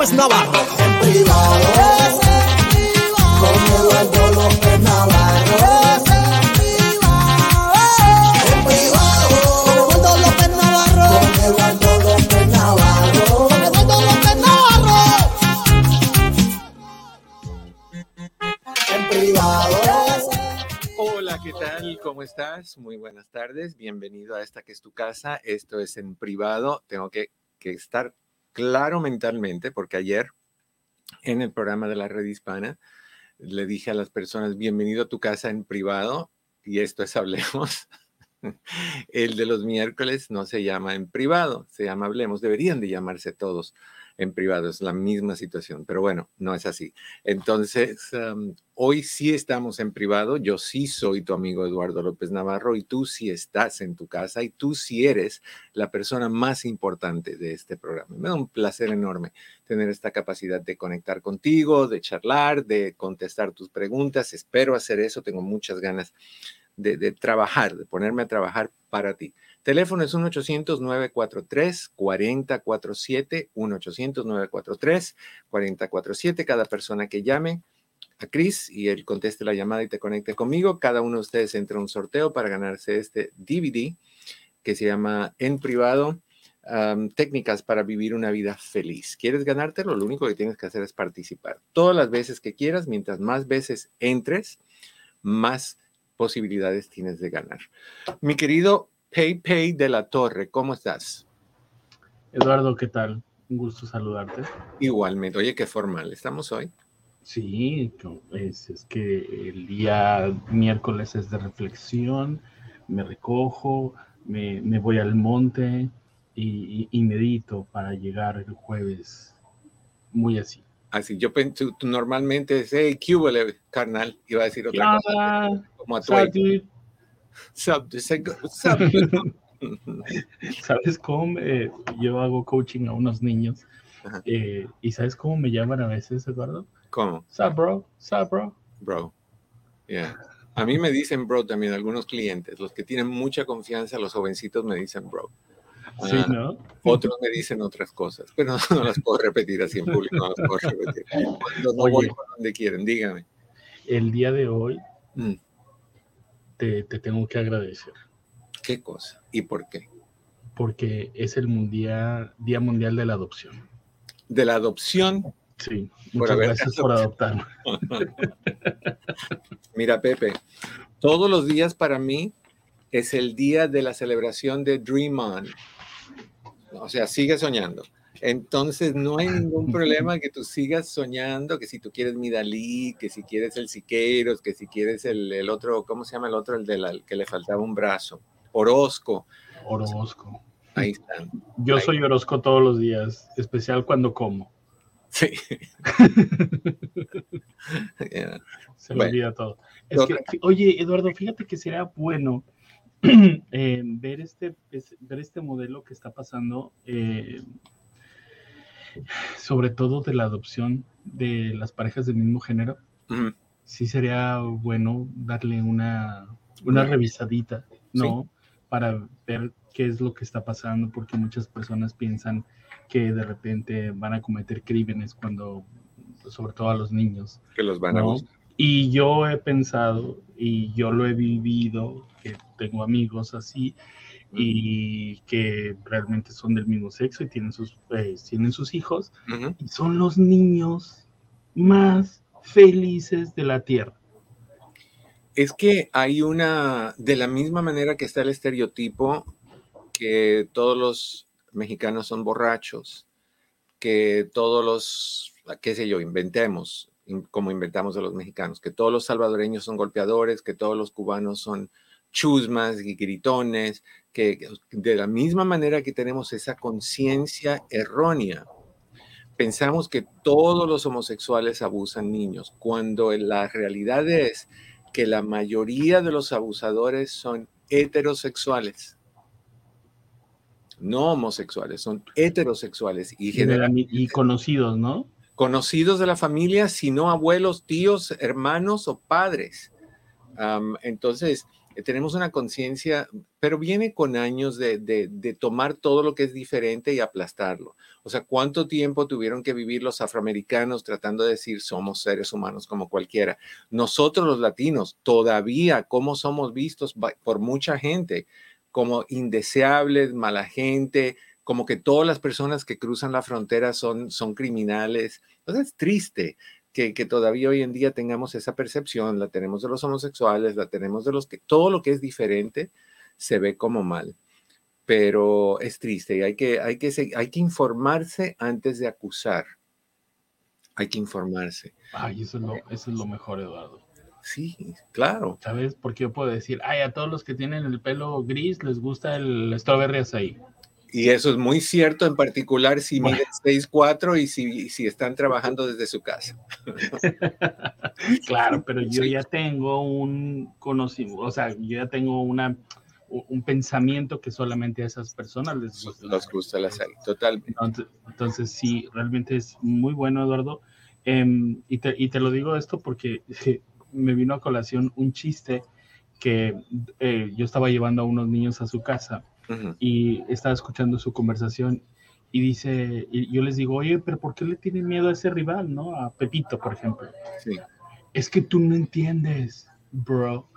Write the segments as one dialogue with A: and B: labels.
A: López Navarro. En privado. En privado. Navarro. En privado.
B: Hola, ¿qué tal? ¿Cómo estás? Muy buenas tardes. Bienvenido a esta que es tu casa. Esto es en privado. Tengo que, que estar claro mentalmente porque ayer en el programa de la red hispana le dije a las personas, bienvenido a tu casa en privado y esto es Hablemos. El de los miércoles no se llama en privado, se llama Hablemos. Deberían de llamarse todos en privado, es la misma situación, pero bueno, no es así. Entonces, hoy sí estamos en privado, yo sí soy tu amigo Eduardo López Navarro y tú sí estás en tu casa y tú sí eres la persona más importante de este programa. Me da un placer enorme tener esta capacidad de conectar contigo, de charlar, de contestar tus preguntas. Espero hacer eso, tengo muchas ganas de trabajar, de ponerme a trabajar para ti. Teléfono es 1-800-943-4047, 1-800-943-4047. Cada persona que llame a Chris y él conteste la llamada y te conecte conmigo, cada uno de ustedes entra a un sorteo para ganarse este DVD que se llama En privado, técnicas para vivir una vida feliz. ¿Quieres ganártelo? Lo único que tienes que hacer es participar. Todas las veces que quieras, mientras más veces entres, más posibilidades tienes de ganar. Mi querido Pay de la Torre, ¿cómo estás?
C: Eduardo, ¿qué tal? Un gusto saludarte.
B: Igualmente. Oye, qué formal estamos hoy.
C: Sí, es, es que el día miércoles es de reflexión, me recojo, me, me voy al monte y, y- y medito para llegar el jueves muy así.
B: Así, yo tú, tú normalmente es, hey, ¿qué carnal? Iba a decir otra cosa. Como a tu
C: sup. ¿Sabes cómo? yo hago coaching a unos niños eh, y ¿sabes cómo me llaman a veces, Eduardo?
B: ¿Cómo?
C: Sup, bro? Sup, bro?
B: Bro. Yeah. A mí me dicen bro también algunos clientes. Los que tienen mucha confianza, los jovencitos me dicen bro.
C: Sí,
B: Ah,
C: ¿no?
B: Otros me dicen otras cosas, pero no las puedo repetir así en público. No las puedo repetir. Cuando no
C: Oye.
B: voy por donde quieren, dígame.
C: El día de hoy
B: Mm,
C: te, te tengo que agradecer
B: ¿Qué cosa? ¿Y por qué?
C: porque es el mundial, Día Mundial de la Adopción.
B: De la adopción.
C: Sí, muchas gracias por adoptarme.
B: Mira, Pepe, todos los días para mí es el día de la celebración de Dream On. O sea, sigue soñando. Entonces, no hay ningún problema que tú sigas soñando, que si tú quieres mi Dalí, que si quieres el Siqueiros, que si quieres el, el otro, ¿cómo se llama el otro? El de la, que le faltaba un brazo. Orozco.
C: Orozco.
B: Ahí están.
C: Yo soy Orozco todos los días, especial cuando como.
B: Sí. Yeah.
C: Se me
B: Bueno.
C: olvida todo. Es que, oye, Eduardo, fíjate que sería bueno eh, ver, este, es- ver este modelo que está pasando, eh, sobre todo de la adopción de las parejas del mismo género. Sí sería bueno darle una, una revisadita, ¿no? Para ver qué es lo que está pasando, porque muchas personas piensan que de repente van a cometer crímenes cuando, sobre todo a los niños,
B: Que los van a buscar.
C: Y yo he pensado, y yo lo he vivido, que tengo amigos así, y que realmente son del mismo sexo y tienen sus, eh, tienen sus hijos, y son los niños más felices de la tierra.
B: Es que hay una, de la misma manera que está el estereotipo que todos los mexicanos son borrachos, que todos los qué sé yo, inventemos, como inventamos a los mexicanos, que todos los salvadoreños son golpeadores, que todos los cubanos son chusmas y gritones, que de la misma manera que tenemos esa conciencia errónea, pensamos que todos los homosexuales abusan niños, cuando la realidad es que la mayoría de los abusadores son heterosexuales, no homosexuales, son heterosexuales y,
C: y conocidos, ¿no?
B: Conocidos de la familia, sino abuelos, tíos, hermanos o padres. entonces, tenemos una conciencia, pero viene con años de, de, tomar todo lo que es diferente y aplastarlo. O sea, ¿cuánto tiempo tuvieron que vivir los afroamericanos tratando de decir somos seres humanos como cualquiera? Nosotros los latinos, todavía, ¿cómo somos vistos por mucha gente? Como indeseables, mala gente, como que todas las personas que cruzan la frontera son, son criminales. Entonces es triste que, todavía hoy en día tengamos esa percepción, la tenemos de los homosexuales, la tenemos de los que todo lo que es diferente se ve como mal. Pero es triste y hay que, hay que, hay que informarse antes de acusar. Hay que informarse.
C: Ay, eso es lo, eso es lo mejor, Eduardo.
B: Sí, claro.
C: ¿Sabes? Porque yo puedo decir, ay, a todos los que tienen el pelo gris les gusta el strawberry ahí.
B: Y eso es muy cierto, en particular si miden 6'4 y si, si están trabajando desde su casa.
C: claro, pero yo ya tengo un conocimiento, o sea, yo ya tengo una, un pensamiento que solamente a esas personas les
B: gusta. Les gusta la serie, totalmente.
C: Entonces, sí, realmente es muy bueno, Eduardo. Em, y, te, y, te, lo digo esto porque me vino a colación un chiste que eh, yo estaba llevando a unos niños a su casa y estaba escuchando su conversación y dice, y yo les digo, oye, pero ¿por qué le tienen miedo a ese rival, no? A Pepito, por ejemplo. Sí. Es que tú no entiendes, bro.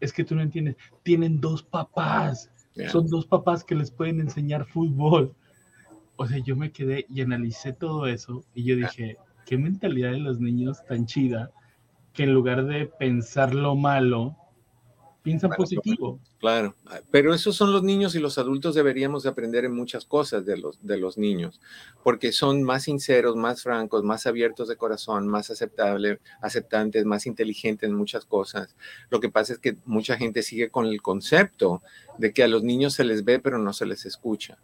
C: Es que tú no entiendes. Tienen dos papás. Son dos papás que les pueden enseñar fútbol. O sea, yo me quedé y analicé todo eso y yo dije, qué mentalidad de los niños tan chida que en lugar de pensar lo malo, piensan positivo.
B: Claro, pero esos son los niños y los adultos deberíamos de aprender en muchas cosas de los, de los niños, porque son más sinceros, más francos, más abiertos de corazón, más aceptable, aceptantes, más inteligentes en muchas cosas. Lo que pasa es que mucha gente sigue con el concepto de que a los niños se les ve pero no se les escucha.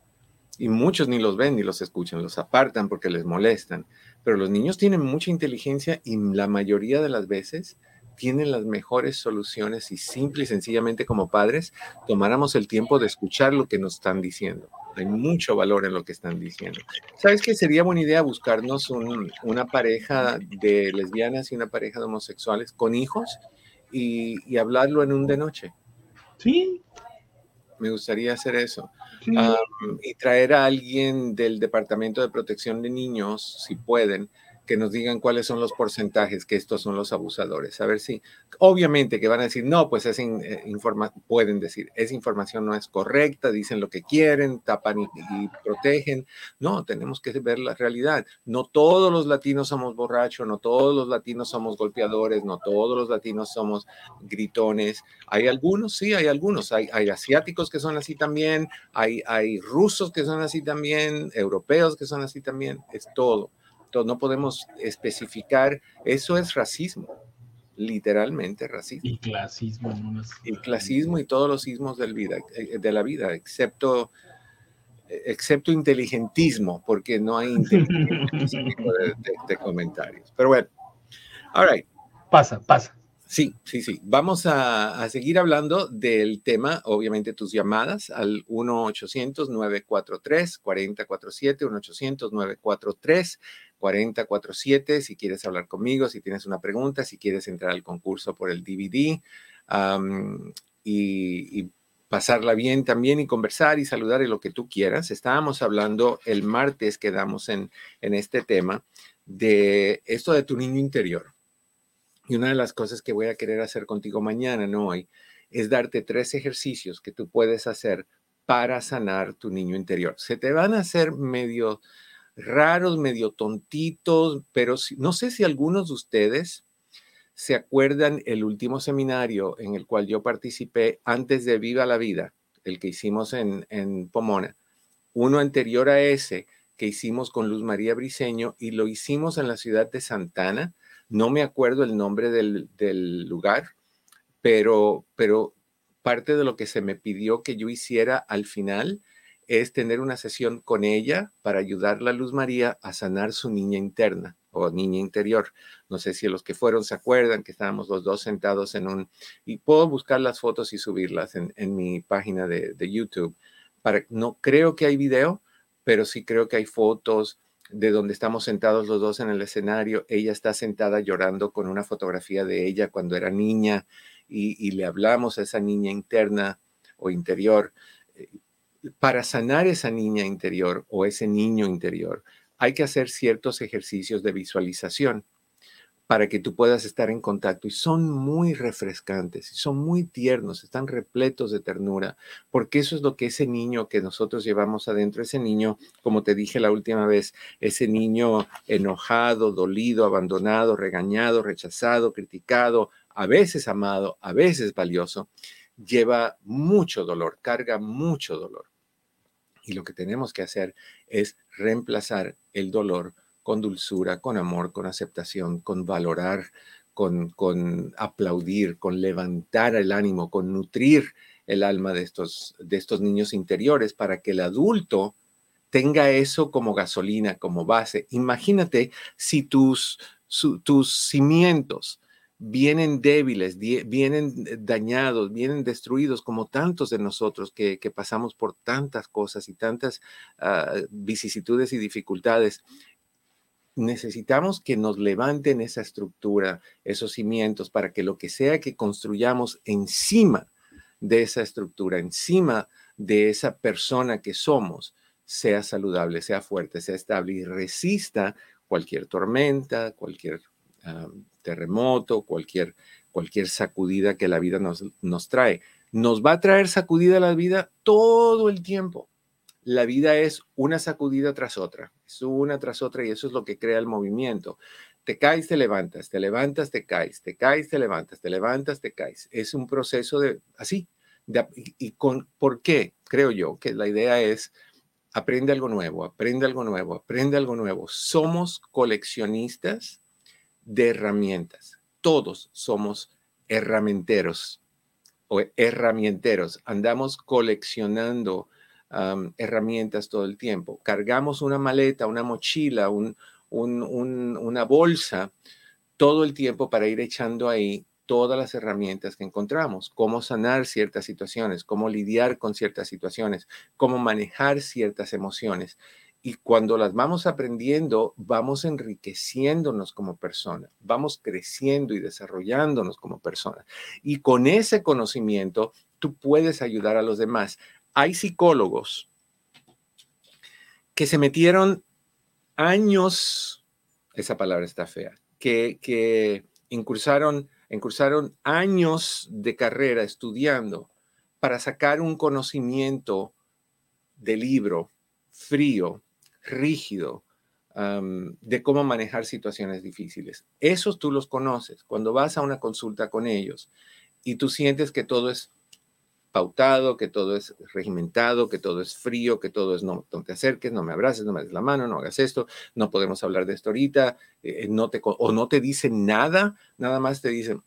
B: Y muchos ni los ven ni los escuchan, los apartan porque les molestan. Pero los niños tienen mucha inteligencia y la mayoría de las veces tienen las mejores soluciones y simple y sencillamente como padres tomáramos el tiempo de escuchar lo que nos están diciendo. Hay mucho valor en lo que están diciendo. ¿Sabes qué sería buena idea buscarnos una pareja de lesbianas y una pareja de homosexuales con hijos y, hablarlo en un de noche?
C: Sí.
B: Me gustaría hacer eso. y traer a alguien del Departamento de Protección de Niños, si pueden, que nos digan cuáles son los porcentajes que estos son los abusadores. A ver si, obviamente que van a decir, no, pues esa eh, pueden decir, esa información no es correcta, dicen lo que quieren, tapan y, protegen. No, tenemos que ver la realidad. No todos los latinos somos borrachos, no todos los latinos somos golpeadores, no todos los latinos somos gritones. Hay algunos, sí, hay algunos. Hay, hay asiáticos que son así también, hay, hay rusos que son así también, europeos que son así también, es todo no podemos especificar, eso es racismo, literalmente racismo.
C: Y clasismo.
B: Y clasismo y todos los ismos del vida, eh, de la vida, excepto, excepto inteligentismo, porque no hay inteligentismo de, de, comentarios. Pero bueno, all right.
C: Pasa, pasa.
B: Sí, sí, sí. Vamos a, seguir hablando del tema, obviamente tus llamadas al 1-800-943-4047, 1-800-943-4047, si quieres hablar conmigo, si tienes una pregunta, si quieres entrar al concurso por el DVD y, pasarla bien también y conversar y saludar y lo que tú quieras. Estábamos hablando el martes, quedamos en, en este tema de esto de tu niño interior y una de las cosas que voy a querer hacer contigo mañana, no hoy, es darte tres ejercicios que tú puedes hacer para sanar tu niño interior. Se te van a hacer medio raros, medio tontitos, pero no sé si algunos de ustedes se acuerdan el último seminario en el cual yo participé antes de Viva la Vida, el que hicimos en, en Pomona. Uno anterior a ese, que hicimos con Luz María Briceño y lo hicimos en la ciudad de Santana. No me acuerdo el nombre del, lugar, pero, pero parte de lo que se me pidió que yo hiciera al final es tener una sesión con ella para ayudarla a Luz María a sanar su niña interna o niña interior. No sé si los que fueron se acuerdan que estábamos los dos sentados en un... Y puedo buscar las fotos y subirlas en, mi página de, de, YouTube. Para, no creo que hay video, pero sí creo que hay fotos de donde estamos sentados los dos en el escenario. Ella está sentada llorando con una fotografía de ella cuando era niña y, y le hablamos a esa niña interna o interior para sanar esa niña interior o ese niño interior, hay que hacer ciertos ejercicios de visualización para que tú puedas estar en contacto y son muy refrescantes son muy tiernos, están repletos de ternura, porque eso es lo que ese niño que nosotros llevamos adentro, ese niño, como te dije la última vez, ese niño enojado, dolido, abandonado, regañado, rechazado, criticado, a veces amado, a veces valioso, lleva mucho dolor, carga mucho dolor. Y lo que tenemos que hacer es reemplazar el dolor con dulzura, con amor, con aceptación, con valorar, con, con aplaudir, con levantar el ánimo, con nutrir el alma de estos, de estos niños interiores para que el adulto tenga eso como gasolina, como base. Imagínate si tus, tus cimientos vienen débiles, vienen dañados, vienen destruidos, como tantos de nosotros que, pasamos por tantas cosas y tantas ah, vicisitudes y dificultades. Necesitamos que nos levanten esa estructura, esos cimientos, para que lo que sea que construyamos encima de esa estructura, encima de esa persona que somos, sea saludable, sea fuerte, sea estable y resista cualquier tormenta, cualquier terremoto, cualquier, cualquier sacudida que la vida nos, nos trae. Nos va a traer sacudida la vida todo el tiempo. La vida es una sacudida tras otra, es una tras otra y eso es lo que crea el movimiento. Te caes, te levantas, te levantas, te caes, te caes, te levantas, te levantas, te caes. Es un proceso de así. y con, ¿Por qué? Creo yo que la idea es aprende algo nuevo, aprende algo nuevo, aprende algo nuevo. Somos coleccionistas de herramientas. Todos somos herramenteros o herramienteros. Andamos coleccionando herramientas todo el tiempo. Cargamos una maleta, una mochila, una bolsa todo el tiempo para ir echando ahí todas las herramientas que encontramos, cómo sanar ciertas situaciones, cómo lidiar con ciertas situaciones, cómo manejar ciertas emociones. Y cuando las vamos aprendiendo, vamos enriqueciéndonos como persona, vamos creciendo y desarrollándonos como persona. Y con ese conocimiento, tú puedes ayudar a los demás. Hay psicólogos que se metieron años, esa palabra está fea, que, que incursaron, incursaron años de carrera estudiando para sacar un conocimiento de libro frío rígido de cómo manejar situaciones difíciles. Esos tú los conoces. Cuando vas a una consulta con ellos y tú sientes que todo es pautado, que todo es regimentado, que todo es frío, que todo es no, te acerques, no me abraces, no me des la mano, no hagas esto, no podemos hablar de esto ahorita, eh, no te, o no te dicen nada, nada más te dicen,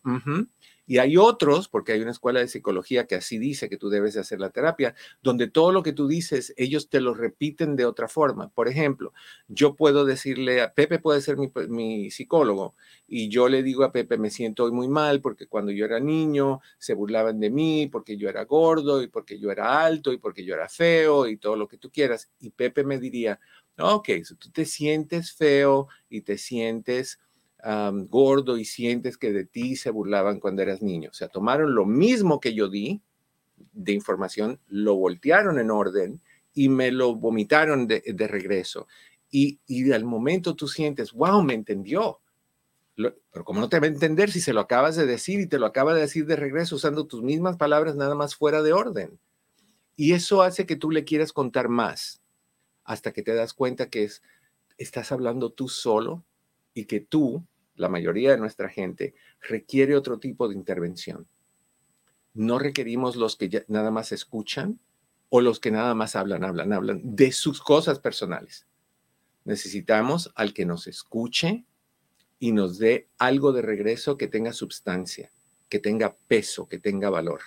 B: y hay otros, porque hay una escuela de psicología que así dice que tú debes de hacer la terapia, donde todo lo que tú dices, ellos te lo repiten de otra forma. Por ejemplo, yo puedo decirle a Pepe, puede ser mi, psicólogo, y yo le digo a Pepe, me siento hoy muy mal porque cuando yo era niño se burlaban de mí, porque yo era gordo y porque yo era alto y porque yo era feo y todo lo que tú quieras. Y Pepe me diría, ok, si tú te sientes feo y te sientes gordo y sientes que de ti se burlaban cuando eras niño. O sea, tomaron lo mismo que yo di de información, lo voltearon en orden y me lo vomitaron de, regreso. Y, y, al momento tú sientes, wow, me entendió. pero ¿cómo no te va a entender si se lo acabas de decir y te lo acaba de decir de regreso usando tus mismas palabras nada más fuera de orden? Y eso hace que tú le quieras contar más hasta que te das cuenta que es, estás hablando tú solo y que tú, la mayoría de nuestra gente, requiere otro tipo de intervención. No requerimos los que nada más escuchan o los que nada más hablan, hablan, hablan de sus cosas personales. necesitamos al que nos escuche y nos dé algo de regreso que tenga sustancia, que tenga peso, que tenga valor.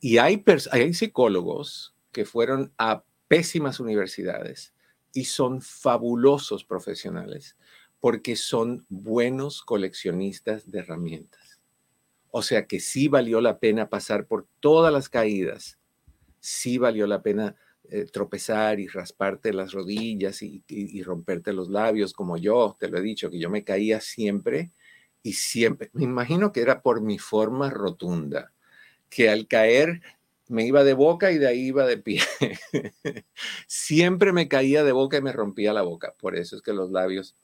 B: Y hay, hay psicólogos que fueron a pésimas universidades y son fabulosos profesionales porque son buenos coleccionistas de herramientas. O sea que sí valió la pena pasar por todas las caídas, sí valió la pena eh, tropezar y rasparte las rodillas y, y, romperte los labios, como yo, te lo he dicho, que yo me caía siempre y siempre, me imagino que era por mi forma rotunda, que al caer me iba de boca y de ahí iba de pie. siempre me caía de boca y me rompía la boca, por eso es que los labios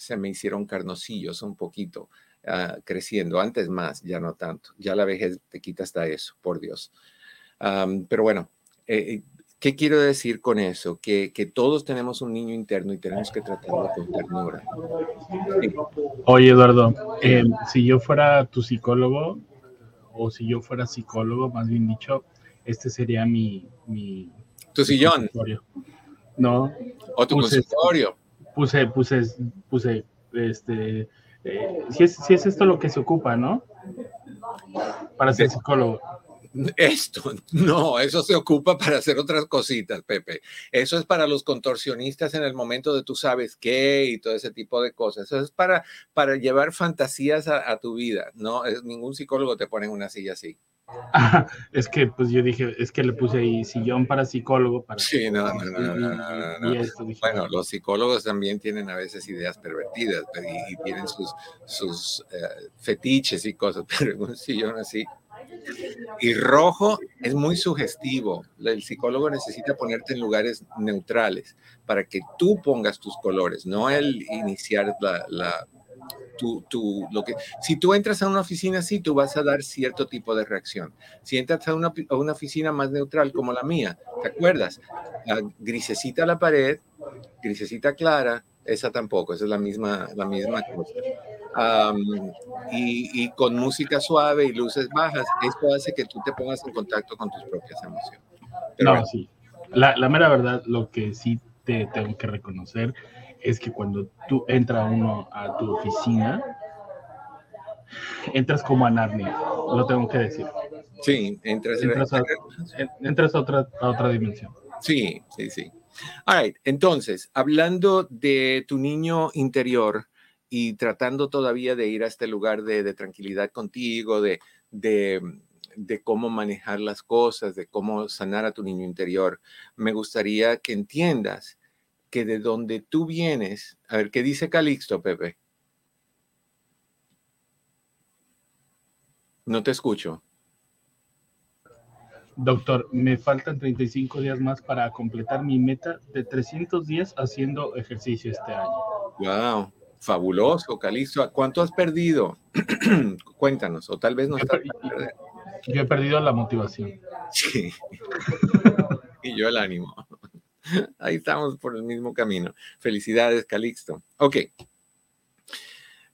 B: se me hicieron carnosillos un poquito, ah, creciendo, antes más, ya no tanto, ya la vejez te quita hasta eso, por Dios. pero bueno, eh, eh, ¿qué quiero decir con eso? Que, que, todos tenemos un niño interno y tenemos que tratarlo con ternura.
C: Oye, Eduardo, em, si yo fuera tu psicólogo, o si yo fuera psicólogo, más bien dicho, este sería mi... mi
B: tu sillón.
C: No.
B: O tu consultorio
C: puse, puse, puse, este, eh, si, es, si es esto lo que se ocupa, ¿no? Para ser psicólogo.
B: Esto, no, eso se ocupa para hacer otras cositas, Pepe. Eso es para los contorsionistas en el momento de tú sabes qué y todo ese tipo de cosas. Eso es para, para llevar fantasías a, a tu vida, ¿no? Es, ningún psicólogo te pone en una silla así.
C: es que pues yo dije, es que le puse ahí sillón para psicólogo. Para
B: sí, no, no, no, no, Bueno, los psicólogos también tienen a veces ideas pervertidas y, tienen sus, sus eh, fetiches y cosas, pero un sillón así. Y rojo es muy sugestivo. El psicólogo necesita ponerte en lugares neutrales para que tú pongas tus colores, no el iniciar la, la lo que, si tú entras a una oficina así, tú vas a dar cierto tipo de reacción. Si entras a una, a una oficina más neutral como la mía, ¿te acuerdas? grisecita la pared, grisecita clara, esa tampoco, esa es la misma, la misma cosa. y, y, con música suave y luces bajas, esto hace que tú te pongas en contacto con tus propias emociones.
C: no, sí. La, la mera verdad, lo que sí te tengo que reconocer es que cuando tú entra uno a tu oficina, entras como a Narnia, lo tengo que decir.
B: Sí, entras,
C: entras, a, entras a, otra, a otra dimensión.
B: Sí, sí, sí. All right, entonces, hablando de tu niño interior y tratando todavía de ir a este lugar de, de tranquilidad contigo, de, de, de, cómo manejar las cosas, de cómo sanar a tu niño interior, me gustaría que entiendas que de donde tú vienes, a ver, ¿qué dice Calixto, Pepe? No te escucho.
C: Doctor, me faltan 35 días más para completar mi meta de 300 días haciendo ejercicio este año.
B: Wow, fabuloso, Calixto. ¿Cuánto has perdido? Cuéntanos, o tal vez no estás.
C: Yo he perdido la motivación.
B: Sí. y yo el ánimo. Ahí estamos por el mismo camino. Felicidades, Calixto. Ok.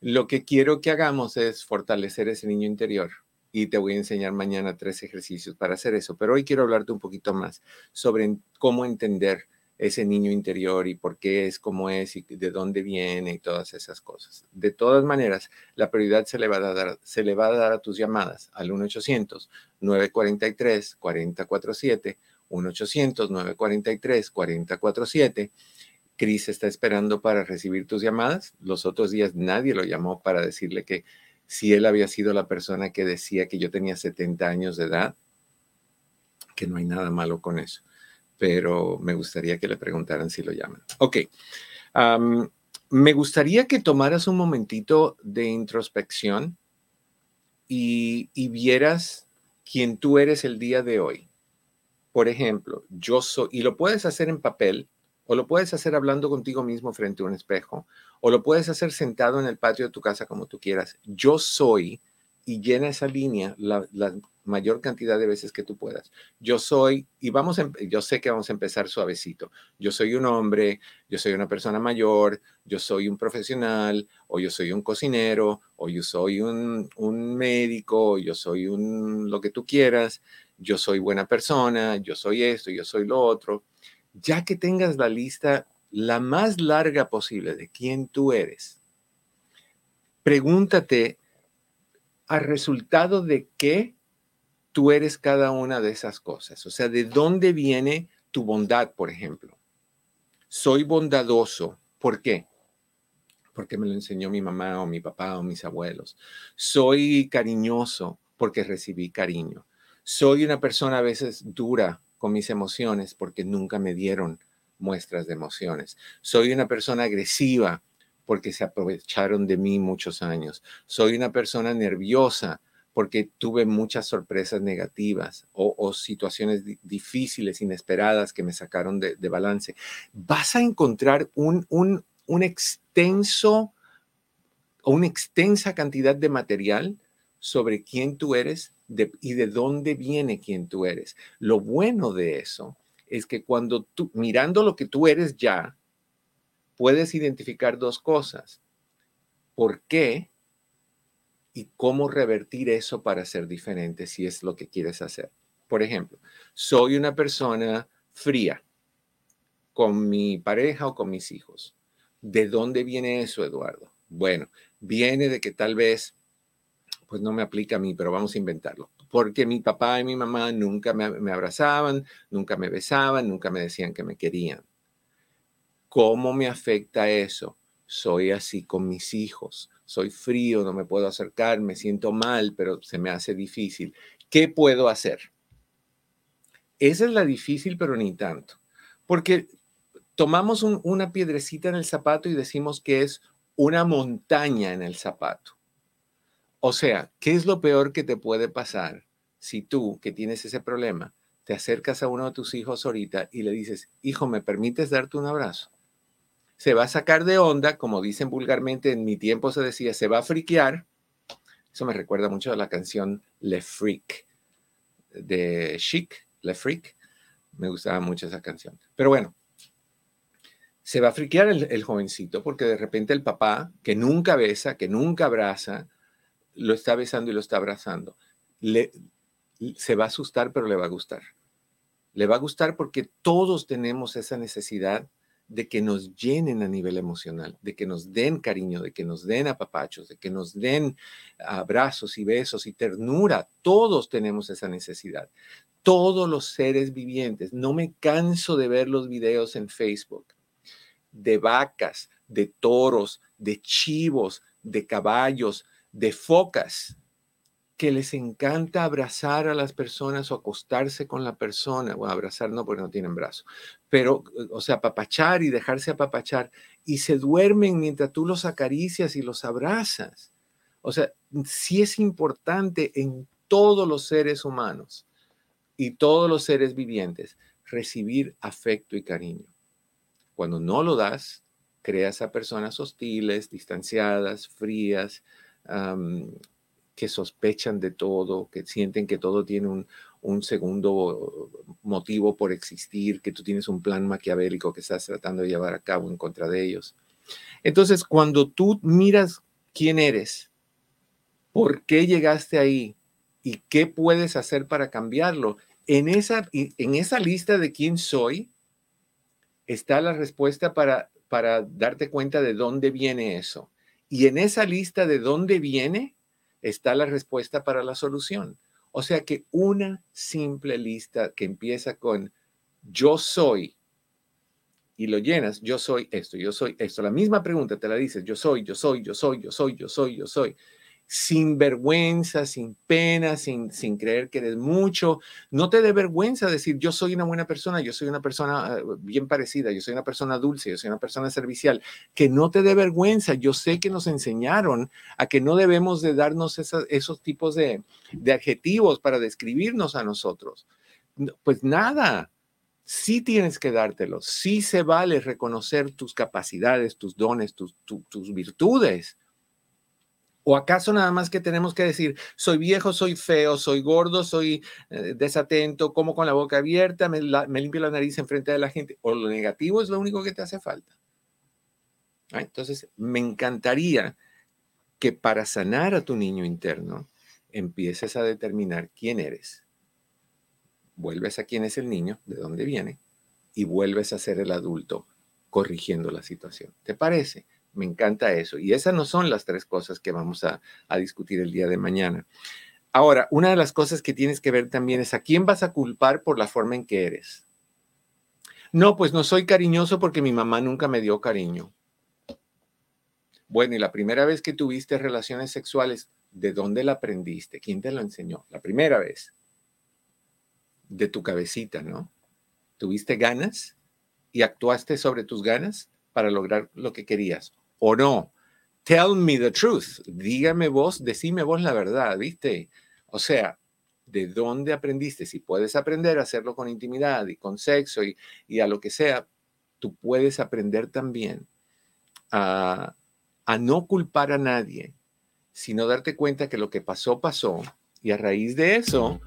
B: Lo que quiero que hagamos es fortalecer ese niño interior y te voy a enseñar mañana tres ejercicios para hacer eso. Pero hoy quiero hablarte un poquito más sobre cómo entender ese niño interior y por qué es como es y de dónde viene y todas esas cosas. De todas maneras, la prioridad se le va a dar, se le va a, dar a tus llamadas al 1-800-943-4047 1-800-943-4047. Cris está esperando para recibir tus llamadas. Los otros días nadie lo llamó para decirle que si él había sido la persona que decía que yo tenía 70 años de edad, que no hay nada malo con eso. Pero me gustaría que le preguntaran si lo llaman. Ok. me gustaría que tomaras un momentito de introspección y, y vieras quién tú eres el día de hoy. Por ejemplo, yo soy, y lo puedes hacer en papel, o lo puedes hacer hablando contigo mismo frente a un espejo, o lo puedes hacer sentado en el patio de tu casa como tú quieras. Yo soy, y llena esa línea la, mayor cantidad de veces que tú puedas. Yo soy, y vamos, yo sé que vamos a empezar suavecito. Yo soy un hombre, yo soy una persona mayor, yo soy un profesional, o yo soy un cocinero, o yo soy un, un médico, o yo soy un lo que tú quieras yo soy buena persona, yo soy esto, yo soy lo otro. Ya que tengas la lista la más larga posible de quién tú eres, pregúntate al resultado de qué tú eres cada una de esas cosas. O sea, ¿de dónde viene tu bondad, por ejemplo? Soy bondadoso. ¿Por qué? Porque me lo enseñó mi mamá o mi papá o mis abuelos. Soy cariñoso porque recibí cariño. Soy una persona a veces dura con mis emociones porque nunca me dieron muestras de emociones. Soy una persona agresiva porque se aprovecharon de mí muchos años. Soy una persona nerviosa porque tuve muchas sorpresas negativas o, situaciones difíciles, inesperadas que me sacaron de, balance. Vas a encontrar un, un, extenso o una extensa cantidad de material sobre quién tú eres y de dónde viene quién tú eres. Lo bueno de eso es que cuando tú, mirando lo que tú eres ya, puedes identificar dos cosas. ¿Por qué? Y cómo revertir eso para ser diferente si es lo que quieres hacer. Por ejemplo, soy una persona fría con mi pareja o con mis hijos. ¿De dónde viene eso, Eduardo? Bueno, viene de que tal vez, pues no me aplica a mí, pero vamos a inventarlo. Porque mi papá y mi mamá nunca me, abrazaban, nunca me besaban, nunca me decían que me querían. ¿Cómo me afecta eso? Soy así con mis hijos, soy frío, no me puedo acercar, me siento mal, pero se me hace difícil. ¿Qué puedo hacer? Esa es la difícil, pero ni tanto. Porque tomamos una piedrecita en el zapato y decimos que es una montaña en el zapato. O sea, ¿qué es lo peor que te puede pasar si tú, que tienes ese problema, te acercas a uno de tus hijos ahorita y le dices, hijo, ¿me permites darte un abrazo? se va a sacar de onda, como dicen vulgarmente, en mi tiempo se decía, se va a friquear. Eso me recuerda mucho a la canción Le Freak de Chic, Le Freak. Me gustaba mucho esa canción. Pero bueno, se va a friquear el, jovencito porque de repente el papá, que nunca besa, que nunca abraza, lo está besando y lo está abrazando. Le, se va a asustar, pero le va a gustar. Le va a gustar porque todos tenemos esa necesidad de que nos llenen a nivel emocional, de que nos den cariño, de que nos den apapachos, de que nos den abrazos y besos y ternura. Todos tenemos esa necesidad. Todos los seres vivientes. No me canso de ver los videos en Facebook de vacas, de toros, de chivos, de caballos, de focas que les encanta abrazar a las personas o acostarse con la persona, o abrazar no porque no tienen brazo, pero, o sea, apapachar y dejarse apapachar, y se duermen mientras tú los acaricias y los abrazas. O sea, sí es importante en todos los seres humanos y todos los seres vivientes recibir afecto y cariño. Cuando no lo das, creas a personas hostiles, distanciadas, frías, que sospechan de todo, que sienten que todo tiene un, segundo motivo por existir, que tú tienes un plan maquiavélico que estás tratando de llevar a cabo en contra de ellos. Entonces, cuando tú miras quién eres, por qué llegaste ahí y qué puedes hacer para cambiarlo, en esa, en esa lista de quién soy está la respuesta para, para darte cuenta de dónde viene eso. Y en esa lista de dónde viene, está la respuesta para la solución. O sea que una simple lista que empieza con yo soy y lo llenas, yo soy esto, yo soy esto. La misma pregunta te la dices, yo soy, yo soy, yo soy, yo soy, yo soy, yo soy sin vergüenza, sin pena, sin, sin creer que eres mucho. No te dé vergüenza decir, yo soy una buena persona, yo soy una persona eh, bien parecida, yo soy una persona dulce, yo soy una persona servicial. Que no te dé vergüenza. Yo sé que nos enseñaron a que no debemos de darnos esos tipos de, de adjetivos para describirnos a nosotros. Pues nada, sí tienes que dártelos, sí se vale reconocer tus capacidades, tus dones, tus, tus virtudes ¿O acaso nada más que tenemos que decir, soy viejo, soy feo, soy gordo, soy eh, desatento, como con la boca abierta, me, limpio la nariz en frente de la gente? ¿O lo negativo es lo único que te hace falta? Ah, entonces, me encantaría que para sanar a tu niño interno, empieces a determinar quién eres. Vuelves a quién es el niño, de dónde viene, y vuelves a ser el adulto corrigiendo la situación. ¿Te parece? Me encanta eso. Y esas no son las tres cosas que vamos a, discutir el día de mañana. Ahora, una de las cosas que tienes que ver también es a quién vas a culpar por la forma en que eres. No, pues no soy cariñoso porque mi mamá nunca me dio cariño. Bueno, y la primera vez que tuviste relaciones sexuales, ¿de dónde la aprendiste? ¿Quién te lo enseñó? La primera vez. De tu cabecita, ¿no? ¿Tuviste ganas y actuaste sobre tus ganas para lograr lo que querías? ¿O no? Tell me the truth. Dígame vos, decime vos la verdad, ¿viste? O sea, ¿de dónde aprendiste? Si puedes aprender a hacerlo con intimidad y con sexo y, y a lo que sea, tú puedes aprender también a, a no culpar a nadie, sino darte cuenta que lo que pasó, pasó. Y a raíz de eso,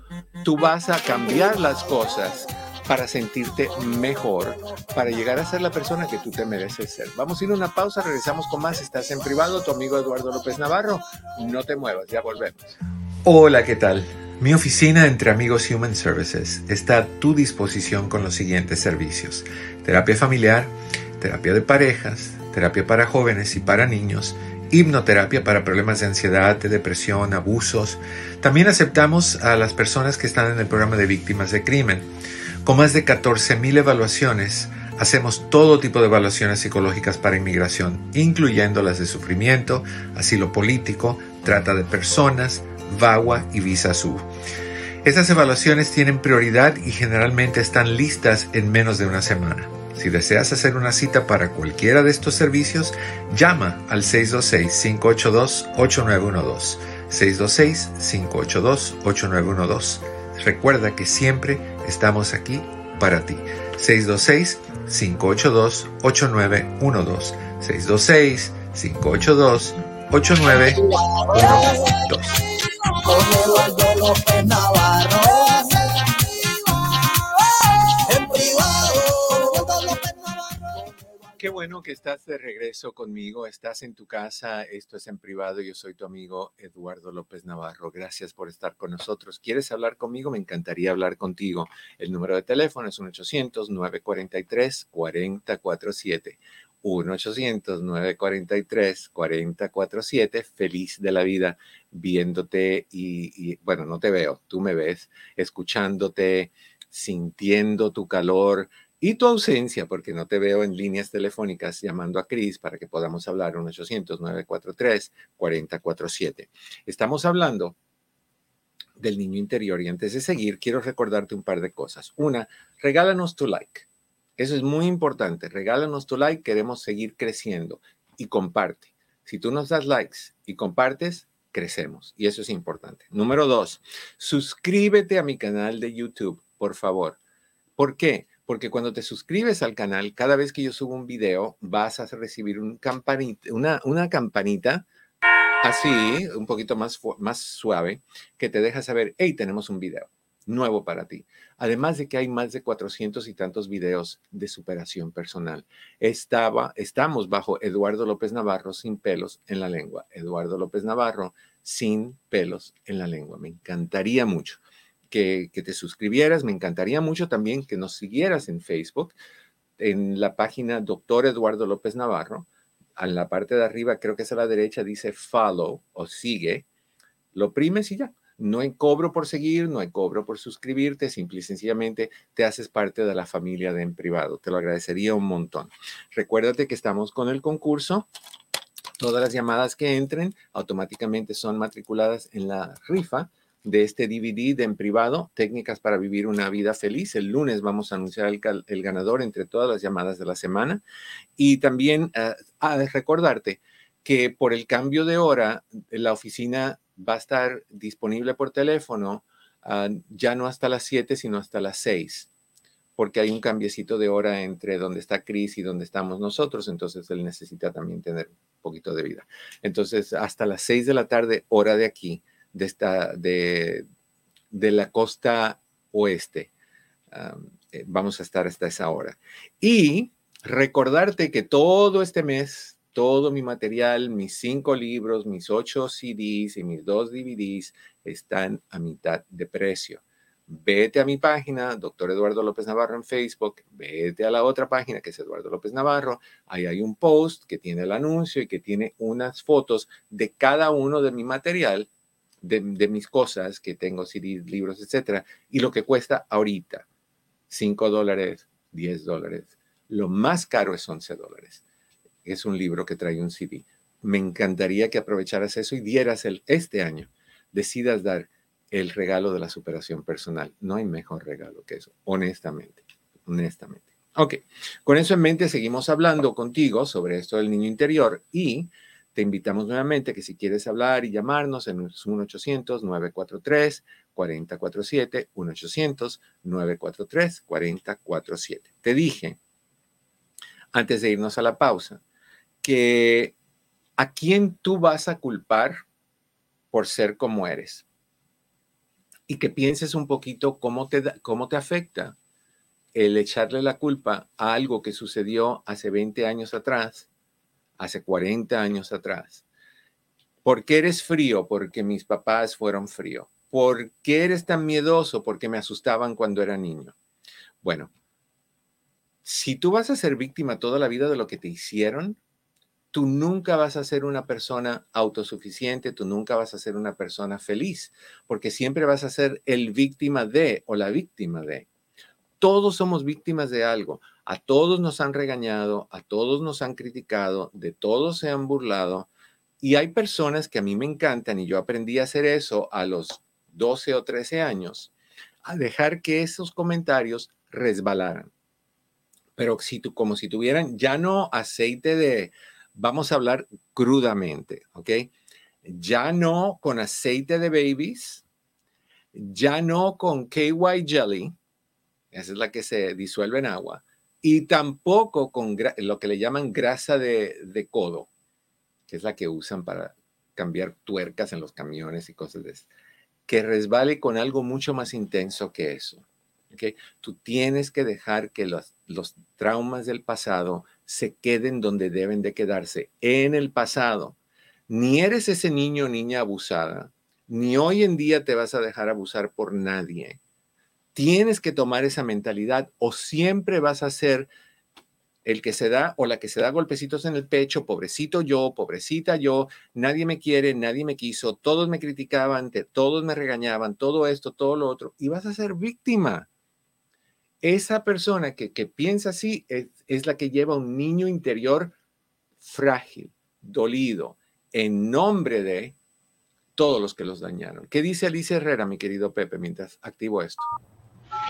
B: tú vas a cambiar las cosas para sentirte mejor, para llegar a ser la persona que tú te mereces ser. Vamos a ir a una pausa, regresamos con más. Estás en privado, tu amigo Eduardo López Navarro. No te muevas, ya volvemos. Hola, ¿qué tal? Mi oficina entre amigos Human Services está a tu disposición con los siguientes servicios. Terapia familiar, terapia de parejas, terapia para jóvenes y para niños, hipnoterapia para problemas de ansiedad, de depresión, abusos. También aceptamos a las personas que están en el programa de víctimas de crimen. Con más de 14.000 evaluaciones, hacemos todo tipo de evaluaciones psicológicas para inmigración, incluyendo las de sufrimiento, asilo político, trata de personas, VAWA y Visa Sur. Estas evaluaciones tienen prioridad y generalmente están listas en menos de una semana. Si deseas hacer una cita para cualquiera de estos servicios, llama al 626-582-8912. 626-582-8912. Recuerda que siempre estamos aquí para ti. 626-582-8912. 626-582-8912 Qué bueno que estás de regreso conmigo, estás en tu casa, esto es en privado, yo soy tu amigo Eduardo López Navarro, gracias por estar con nosotros. ¿Quieres hablar conmigo? Me encantaría hablar contigo. El número de teléfono es 1-800-943-4047. 1-800-943-4047. Feliz de la vida viéndote y, bueno, no te veo, tú me ves, escuchándote, sintiendo tu calor y tu ausencia, porque no te veo en líneas telefónicas llamando a Cris para que podamos hablar 1-800-943-4047. Estamos hablando del niño interior y antes de seguir, quiero recordarte un par de cosas. Una, regálanos tu like eso es muy importante. Regálanos tu like, queremos seguir creciendo y comparte. Si tú nos das likes y compartes, crecemos y eso es importante. Número dos, suscríbete a mi canal de YouTube, por favor. ¿Por qué? Porque cuando te suscribes al canal, cada vez que yo subo un video, vas a recibir una, campanita así, un poquito más, más suave, que te deja saber, hey, tenemos un video nuevo para ti. Además de que hay más de 400 y tantos videos de superación personal. Estaba, estamos bajo Eduardo López Navarro sin pelos en la lengua. Eduardo López Navarro sin pelos en la lengua. Me encantaría mucho que, te suscribieras. Me encantaría mucho también que nos siguieras en Facebook, en la página Doctor Eduardo López Navarro. En la parte de arriba, creo que es a la derecha, dice follow o sigue. Lo primes y ya no hay cobro por seguir, no hay cobro por suscribirte, simple y sencillamente te haces parte de la familia de En Privado. Te lo agradecería un montón. Recuérdate que estamos con el concurso. Todas las llamadas que entren automáticamente son matriculadas en la rifa de este DVD de En Privado, Técnicas para Vivir una Vida Feliz. El lunes vamos a anunciar el, ganador entre todas las llamadas de la semana. Y también uh, a recordarte que por el cambio de hora, la oficina va a estar disponible por teléfono ah, ya no hasta las 7, sino hasta las 6, porque hay un cambiecito de hora entre donde está Chris y donde estamos nosotros, entonces él necesita también tener un poquito de vida. Entonces, hasta las 6 de la tarde, hora de aquí, de, esta, de, de la costa oeste, eh, vamos a estar hasta esa hora. Y recordarte que todo este mes todo mi material, mis cinco libros, mis ocho CDs y mis dos DVDs están a mitad de precio. vete a mi página, doctor Eduardo López Navarro en Facebook, vete a la otra página que es Eduardo López Navarro, ahí hay un post que tiene el anuncio y que tiene unas fotos de cada uno de mi material, de, mis cosas que tengo, CDs, libros, etcétera, y lo que cuesta ahorita, 5 dólares, 10 dólares. Lo más caro es 11 dólares. Es un libro que trae un CD. Me encantaría que aprovecharas eso y dieras el, este año, decidas dar el regalo de la superación personal. No hay mejor regalo que eso, honestamente, honestamente. Ok, con eso en mente seguimos hablando contigo sobre esto del niño interior y te invitamos nuevamente que si quieres hablar y llamarnos en 1-800-943-4047, 1-800-943-4047. Te dije, antes de irnos a la pausa, que a quién tú vas a culpar por ser como eres y que pienses un poquito cómo te, cómo te afecta el echarle la culpa a algo que sucedió hace 20 años atrás, hace 40 años atrás. ¿Por qué eres frío? Porque mis papás fueron fríos. ¿Por qué eres tan miedoso? Porque me asustaban cuando era niño. Bueno, si tú vas a ser víctima toda la vida de lo que te hicieron, tú nunca vas a ser una persona autosuficiente, tú nunca vas a ser una persona feliz, porque siempre vas a ser el víctima de o la víctima de. Todos somos víctimas de algo. A todos nos han regañado, a todos nos han criticado, de todos se han burlado. Y hay personas que a mí me encantan y yo aprendí a hacer eso a los 12 o 13 años, a dejar que esos comentarios resbalaran. Pero si tú, como si tuvieran ya no aceite de, vamos a hablar crudamente, ¿ok? Ya no con aceite de babies, ya no con KY jelly, esa es la que se disuelve en agua, y tampoco con lo que le llaman grasa de, codo, que es la que usan para cambiar tuercas en los camiones y cosas de eso, que resbale con algo mucho más intenso que eso. ¿okay? Tú tienes que dejar que los, los traumas del pasado se queden donde deben de quedarse, en el pasado. Ni eres ese niño o niña abusada, ni hoy en día te vas a dejar abusar por nadie. Tienes que tomar esa mentalidad o siempre vas a ser el que se da o la que se da golpecitos en el pecho, pobrecito yo, pobrecita yo, nadie me quiere, nadie me quiso, todos me criticaban, todos me regañaban, todo esto, todo lo otro, y vas a ser víctima esa persona que, piensa así es, la que lleva un niño interior frágil, dolido, en nombre de todos los que los dañaron. ¿Qué dice Alicia Herrera, mi querido Pepe, mientras activo esto?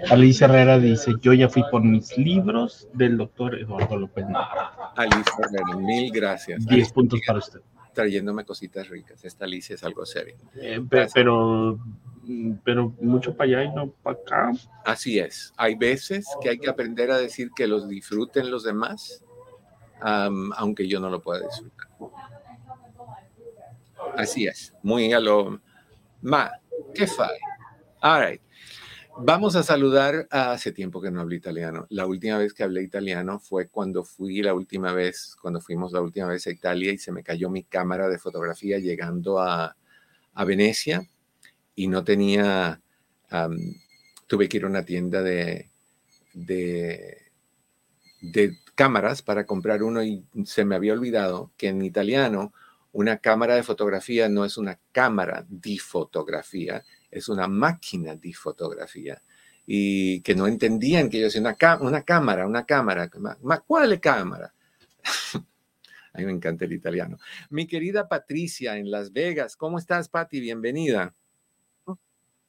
C: Alicia Herrera dice, yo ya fui por mis libros del doctor Eduardo López Navarro.
B: Alicia Herrera, mil gracias.
C: Diez puntos para usted.
B: Trayéndome cositas ricas. Esta Alicia es algo serio.
C: Eh, pero Mm, pero mucho para allá y no para acá.
B: Así es. Hay veces que hay que aprender a decir que los disfruten los demás, aunque yo no lo pueda disfrutar. Así es. Muy a lo... Ma, ¿qué fai? All right. Vamos a saludar. hace tiempo que no hablo italiano. La última vez que hablé italiano fue cuando fui la última vez, cuando fuimos la última vez a Italia y se me cayó mi cámara de fotografía llegando a, a Venecia y no tenía, tuve que ir a una tienda de, de, cámaras para comprar uno y se me había olvidado que en italiano una cámara de fotografía no es una cámara de fotografía, es una máquina de fotografía. Y que no entendían que yo decía una, una cámara, una cámara. ¿Cuál cámara? A mí me encanta el italiano. Mi querida Patricia en Las Vegas, ¿cómo estás, Patti? Bienvenida.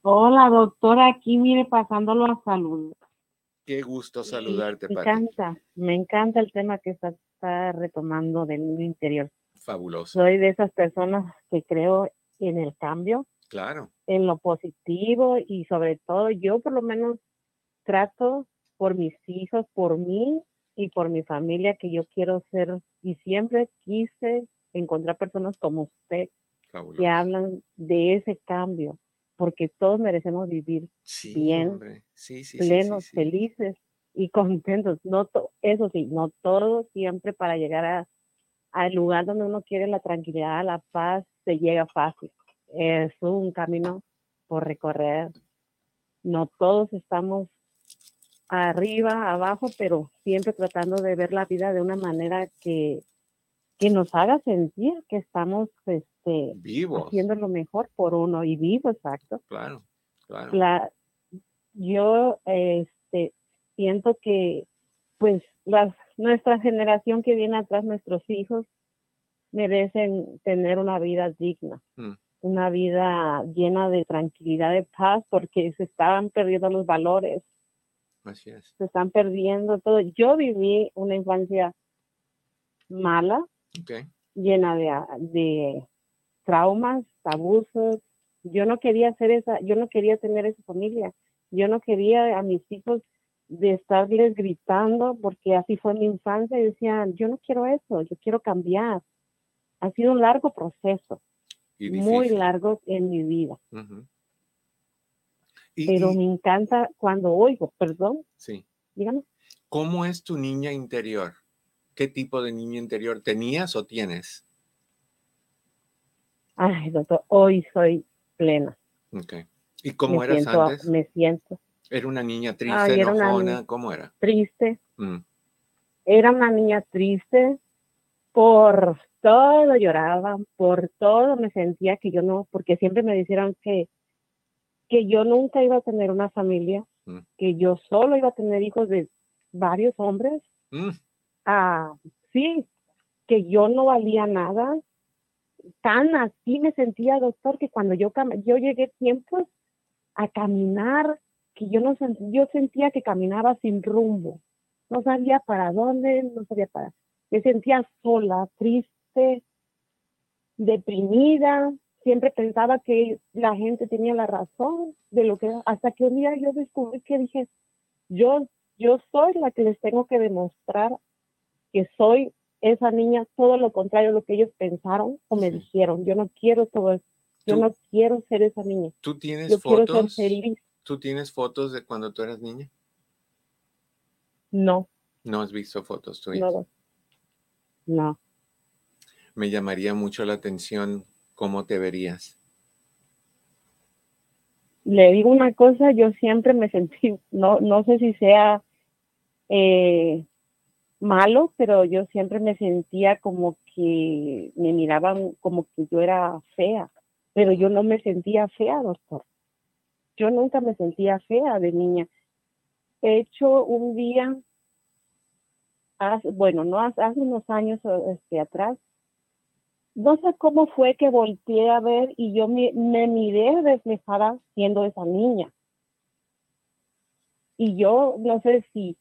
D: Hola, doctora, aquí mire pasándolo a salud.
B: Qué gusto saludarte,
D: Me encanta, me encanta el tema que está, retomando del niño interior.
B: Fabuloso.
D: Soy de esas personas que creo en el cambio.
B: Claro.
D: En lo positivo y sobre todo yo por lo menos trato por mis hijos, por mí y por mi familia que yo quiero ser y siempre quise encontrar personas como usted que hablan de ese cambio porque todos merecemos vivir bien, plenos, felices y contentos. No eso sí, no todo siempre para llegar al lugar donde uno quiere la tranquilidad, la paz, se llega fácil. Es un camino por recorrer no todos estamos arriba, abajo, pero siempre tratando de ver la vida de una manera que, que nos haga sentir que estamos este,
B: Vivos.
D: haciendo lo mejor por uno y vivo, exacto.
B: Claro, claro.
D: La, yo este, siento que pues las, nuestra generación que viene atrás, nuestros hijos, merecen tener una vida digna,
B: Mm.
D: Una vida llena de tranquilidad, de paz, porque se estaban perdiendo los valores,
B: Así es.
D: se están perdiendo todo. Yo viví una infancia mala, llena de, de traumas, abusos. Yo no quería hacer esa, yo no quería tener esa familia. Yo no quería a mis hijos de estarles gritando porque así fue mi infancia y decían, yo no quiero eso, yo quiero cambiar. Ha sido un largo proceso,
B: Y
D: muy
B: difícil.
D: largo en mi vida.
B: Y-
D: pero
B: y-
D: me encanta cuando oigo, perdón,
B: sí.
D: dígame.
B: ¿Cómo es tu niña interior? ¿Qué tipo de niña interior tenías o tienes?
D: Ay, doctor, hoy soy plena.
B: Ok. ¿Y cómo
D: me
B: eras
D: siento,
B: antes?
D: Me siento
B: ¿Era una niña triste,
D: Ay, era una
B: enojona?
D: niña-
B: ¿Cómo era?
D: triste,
B: Mm,
D: era una niña triste, por todo lloraba, por todo me sentía que yo no, porque siempre me dijeron que, que yo nunca iba a tener una familia,
B: Mm.
D: que yo solo iba a tener hijos de varios hombres,
B: mm,
D: ah, sí, que yo no valía nada, tan así me sentía, doctor, que cuando yo, yo llegué tiempos a caminar, que yo no sent- yo sentía que caminaba sin rumbo, no sabía para dónde, no sabía para, me sentía sola, triste, deprimida, siempre pensaba que la gente tenía la razón de lo que, hasta que un día yo descubrí que dije, yo, yo soy la que les tengo que demostrar que soy esa niña, todo lo contrario a lo que ellos pensaron o me dijeron. Yo no quiero todo eso. Yo no quiero ser esa niña.
B: ¿Tú tienes
D: Yo quiero ser
B: fotos?
D: feliz.
B: ¿Tú tienes fotos de cuando tú eras niña?
D: No,
B: No has visto fotos tuyas.
D: no, no.
B: Me llamaría mucho la atención cómo te verías.
D: Le digo una cosa, yo siempre me sentí, no, no sé si sea eh, malo, pero yo siempre me sentía como que me miraban como que yo era fea, pero yo no me sentía fea, doctor. Yo nunca me sentía fea de niña. De hecho, un día, bueno, no hace, hace unos años este, atrás, no sé cómo fue que volteé a ver y yo me, me miré reflejada siendo esa niña. Y yo no sé si,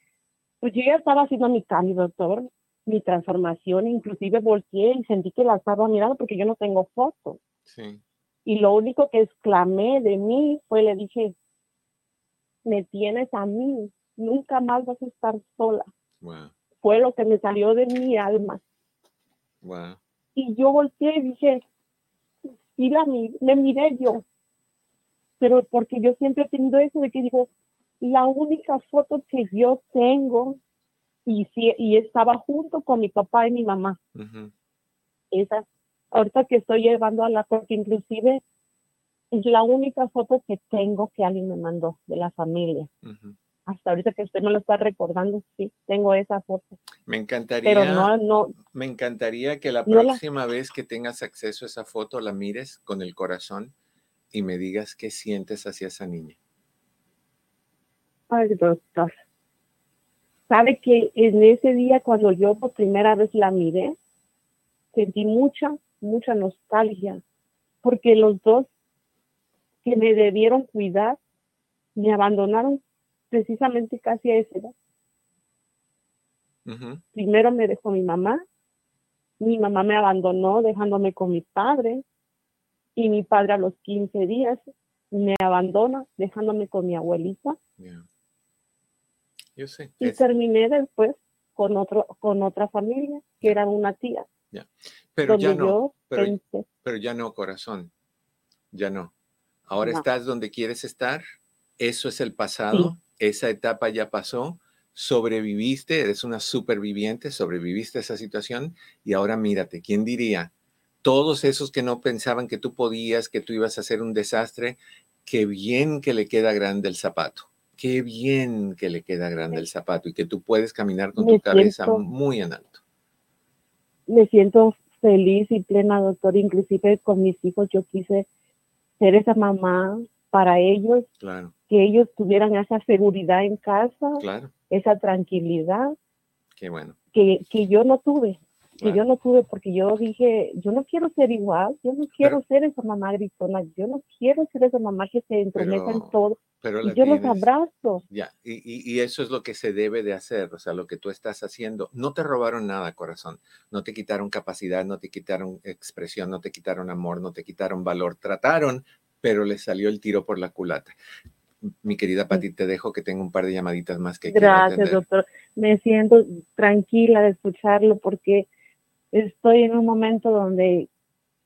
D: pues yo ya estaba haciendo mi cambio, doctor, mi transformación, inclusive volteé y sentí que la estaba mirando porque yo no tengo fotos.
B: Sí.
D: Y lo único que exclamé de mí fue, le dije, me tienes a mí, nunca más vas a estar sola.
B: Wow.
D: Fue lo que me salió de mi alma.
B: Wow.
D: Y yo volteé y dije, sí, la me miré yo. Pero porque yo siempre he tenido eso de que digo, la única foto que yo tengo y, sí, y estaba junto con mi papá y mi mamá. Esa, ahorita que estoy llevando a la porque inclusive es la única foto que tengo que alguien me mandó de la familia. Hasta ahorita que usted me lo está recordando, sí, tengo esa foto.
B: Me encantaría,
D: Pero no, no,
B: me encantaría que la
D: No la-
B: próxima vez que tengas acceso a esa foto la mires con el corazón y me digas qué sientes hacia esa niña.
D: Ay, doctor. Sabe que en ese día cuando yo por primera vez la miré, sentí mucha, mucha nostalgia, porque los dos que me debieron cuidar me abandonaron precisamente casi a esa edad. Primero me dejó mi mamá, mi mamá me abandonó dejándome con mi padre y mi padre a los 15 días me abandona dejándome con mi abuelita.
B: Yo sé.
D: y
B: es-
D: terminé después con otro con otra familia que era una tía
B: pero ya no, pero,
D: pensé
B: pero ya no, corazón. Ya no. Ahora
D: No.
B: estás donde quieres estar. Eso es el pasado. Esa etapa ya pasó. Sobreviviste, eres una superviviente, sobreviviste a esa situación y ahora mírate, ¿quién diría? Todos esos que no pensaban que tú podías, que tú ibas a ser un desastre, qué bien que le queda grande el zapato. Qué bien que le queda grande el zapato y que tú puedes caminar con
D: Me
B: tu cabeza muy en alto.
D: Me siento feliz y plena, doctor. Inclusive con mis hijos yo quise ser esa mamá para ellos,
B: Claro,
D: que ellos tuvieran esa seguridad en casa,
B: claro,
D: esa tranquilidad
B: qué bueno.
D: que, que yo no tuve, que
B: Claro.
D: yo no tuve porque yo dije, yo no quiero ser igual, yo no quiero ser esa mamá gritona, yo no quiero ser esa mamá que se entrometa
B: Pero
D: en todo.
B: Pero
D: Y yo los abrazo.
B: Ya, y, y- y eso es lo que se debe de hacer, o sea, lo que tú estás haciendo. No te robaron nada, corazón. No te quitaron capacidad, no te quitaron expresión, no te quitaron amor, no te quitaron valor. Trataron, pero les salió el tiro por la culata. Mi querida Pati, te dejo que tengo un par de llamaditas más que
D: Gracias, doctor. Me siento tranquila de escucharlo porque estoy en un momento donde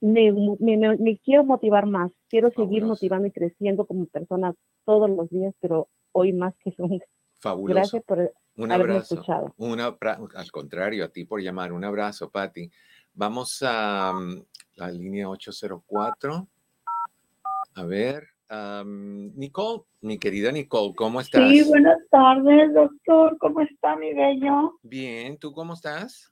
D: me, me- me- me quiero motivar más. Quiero seguir motivando y creciendo como persona todos los días, pero hoy más que nunca.
B: Fabuloso.
D: Gracias por
B: Un
D: haberme
B: abrazo.
D: escuchado.
B: Un abra- al contrario, a ti por llamar. Un abrazo, Pati. Vamos a mm, la línea 804. A ver, Nicole, mi querida Nicole, ¿cómo estás?
E: Sí, buenas tardes, doctor. ¿Cómo está mi bello?
B: Bien, ¿tú cómo estás?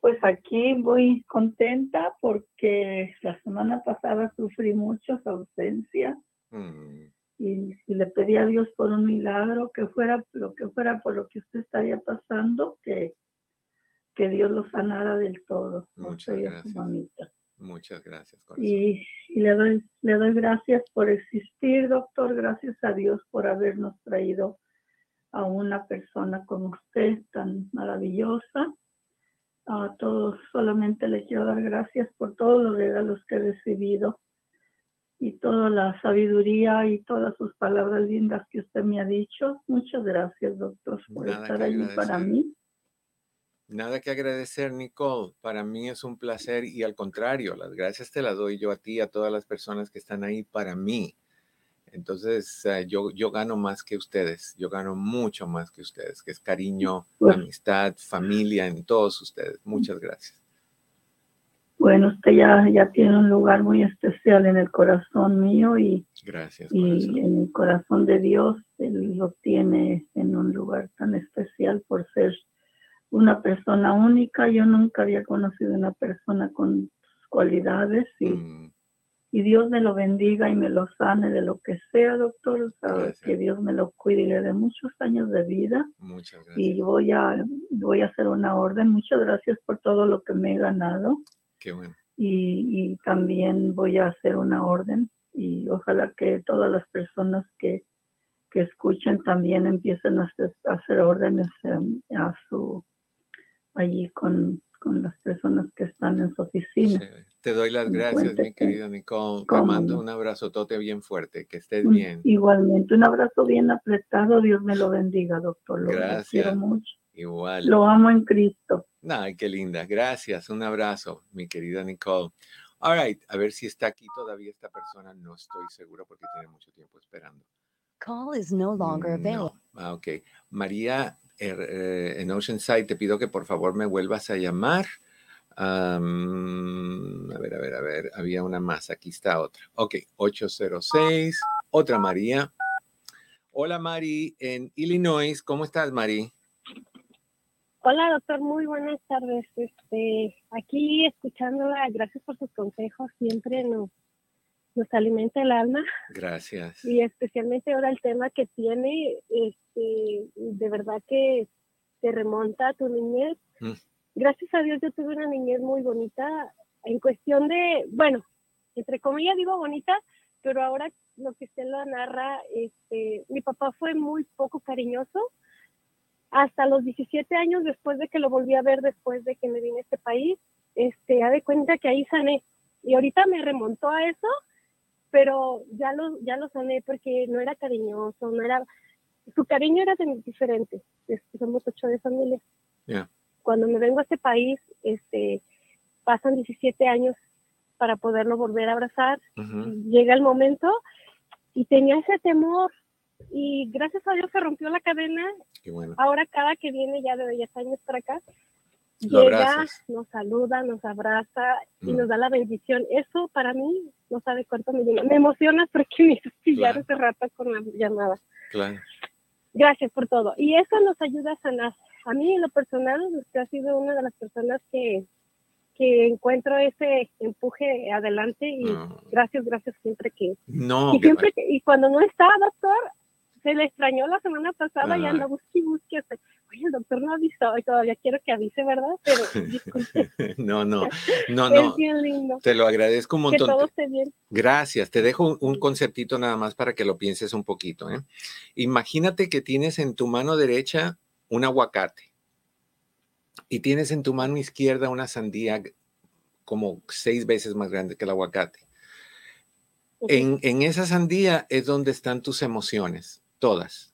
E: Pues aquí muy contenta porque la semana pasada sufrí mucho su ausencia
B: Mm,
E: y, y le pedí a Dios por un milagro, que fuera lo que fuera por lo que usted estaría pasando, que, que Dios lo sanara del todo.
B: Muchas gracias.
E: mamita.
B: Muchas gracias, corazón.
E: Y, y le, doy, le doy gracias por existir, doctor. Gracias a Dios por habernos traído a una persona como usted, tan maravillosa. A todos solamente le quiero dar gracias por todos los regalos que he recibido y toda la sabiduría y todas sus palabras lindas que usted me ha dicho. Muchas gracias, doctor, por
B: Nada
E: estar allí para mí.
B: Nada que agradecer, Nicole. Para mí es un placer y al contrario, las gracias te las doy yo a ti, a todas las personas que están ahí para mí. Entonces, eh, yo, yo gano más que ustedes, yo gano mucho más que ustedes, que es cariño, amistad, familia en todos ustedes. Muchas gracias.
E: Bueno, usted ya, ya tiene un lugar muy especial en el corazón mío y
B: Gracias,
E: y en el corazón de Dios Él lo tiene en un lugar tan especial por ser una persona única. Yo nunca había conocido una persona con sus cualidades y,
B: Mm,
E: y Dios me lo bendiga y me lo sane de lo que sea, doctor. O sea,
B: Gracias.
E: que Dios me lo cuide y le dé muchos años de vida
B: muchas gracias.
E: y voy a, voy a hacer una orden. Muchas gracias por todo lo que me he ganado
B: Qué bueno.
E: y, y también voy a hacer una orden y ojalá que todas las personas que, que escuchen también empiecen a hacer, a hacer órdenes em, a su allí con, con las personas que están en su oficina.
B: Sí, Te doy las gracias, mi querida Nicole. Te mando un abrazotote bien fuerte. Que estés bien.
E: Igualmente, un abrazo bien apretado. Dios me lo bendiga, doctor. Lo, lo
B: Gracias.
E: quiero mucho.
B: Igual.
E: Lo amo en Cristo.
B: Ay, qué linda. Gracias. Un abrazo, mi querida Nicole. All right. A ver si está aquí todavía esta persona. No estoy seguro porque tiene mucho tiempo esperando.
F: Call is no longer available.
B: No. Ah, ok. María, er, eh, en Oceanside, te pido que por favor me vuelvas a llamar. Am, a ver, a ver, a ver. Había una más. Aquí está otra. Ok. 806. Otra María. Hola, Mari, en Illinois. ¿Cómo estás, Mari?
G: Hola, doctor, muy buenas tardes. Este, aquí escuchándola, gracias por sus consejos, siempre nos, nos alimenta el alma
B: Gracias.
G: y especialmente ahora el tema que tiene, este, de verdad que te remonta a tu niñez.
B: Mm.
G: Gracias a Dios yo tuve una niñez muy bonita en cuestión de, bueno, entre comillas digo bonita, pero ahora lo que usted lo narra, este, mi papá fue muy poco cariñoso hasta los 17 años después de que lo volví a ver después de que me vine a este país, este, ha de cuenta que ahí sané. Y ahorita me remontó a eso, pero ya lo, ya lo sané porque no era cariñoso, no era, su cariño era de- diferente. Somos ocho de familia.
B: Ya.
G: Cuando me vengo a este país, este, pasan 17 años para poderlo volver a abrazar.
B: Ujú.
G: Llega el momento y tenía ese temor. Y gracias a Dios se rompió la cadena
B: Qué bueno.
G: ahora cada que viene ya de 10 años para acá,
B: Lo
G: llega,
B: abrazas.
G: nos saluda, nos abraza y
B: Mm.
G: nos da la bendición. Eso para mí no sabe cuánto me llena. Me emociona porque me hizo pillar
B: Claro.
G: hace rato con la llamada.
B: Claro.
G: Gracias por todo. Y eso nos ayuda a sanar. A mí, en lo personal, usted ha sido una de las personas que, que encuentro ese empuje adelante y
B: No.
G: gracias, gracias siempre que...
B: No,
G: y, siempre que- y cuando no está, doctor, se le extrañó la semana pasada y anda busque y busque. Oye, el doctor no avisó y todavía quiero que avise, ¿verdad? Pero disculpe,
B: no, no, no,
G: es
B: no.
G: bien lindo.
B: Te lo agradezco un
G: Que
B: montón.
G: todo esté bien.
B: Gracias. Te dejo un, conceptito nada más para que lo pienses un poquito. ¿eh? Imagínate que tienes en tu mano derecha un aguacate y tienes en tu mano izquierda una sandía como seis veces más grande que el aguacate. En, en esa sandía es donde están tus emociones, todas.